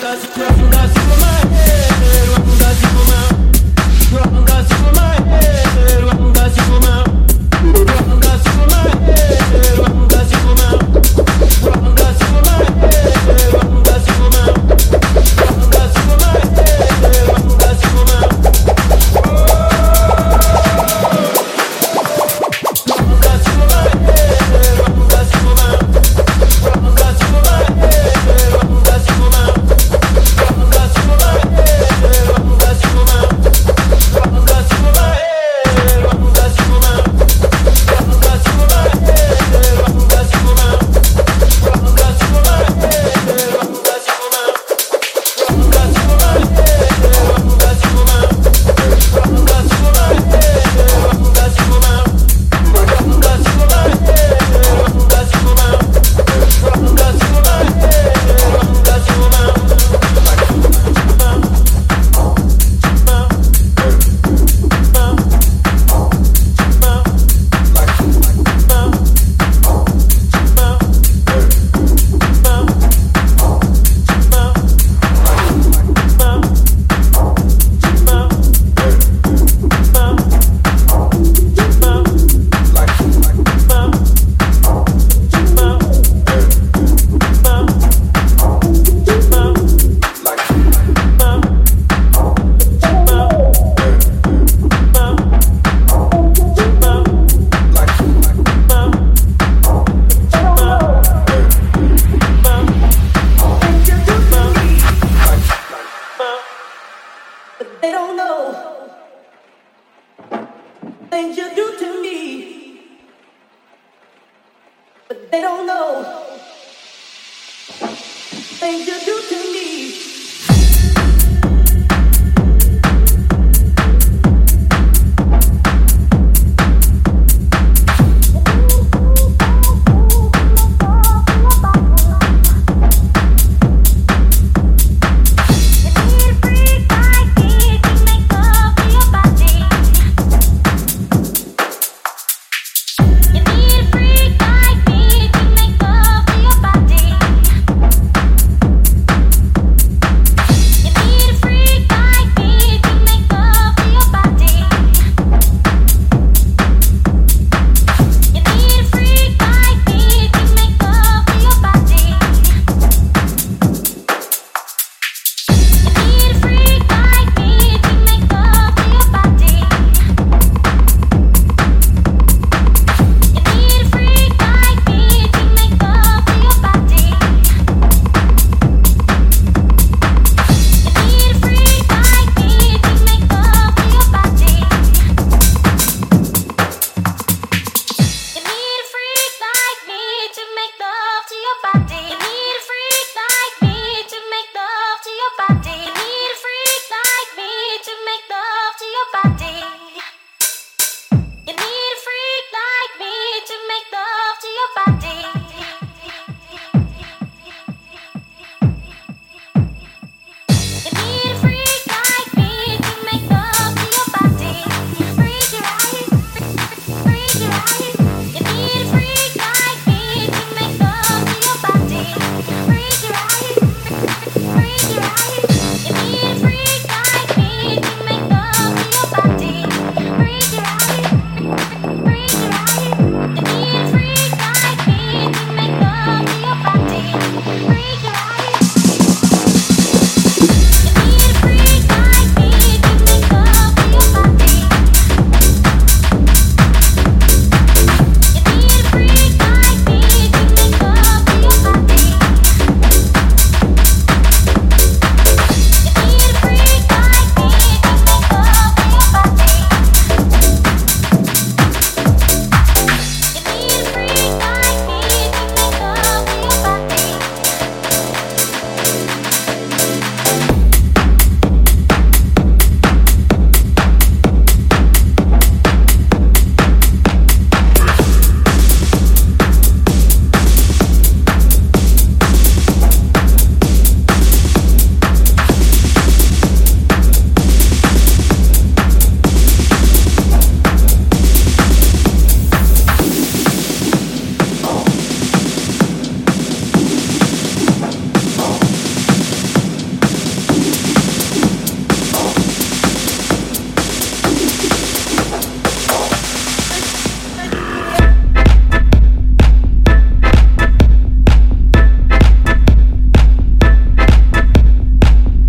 casa e They don't know things you do to me.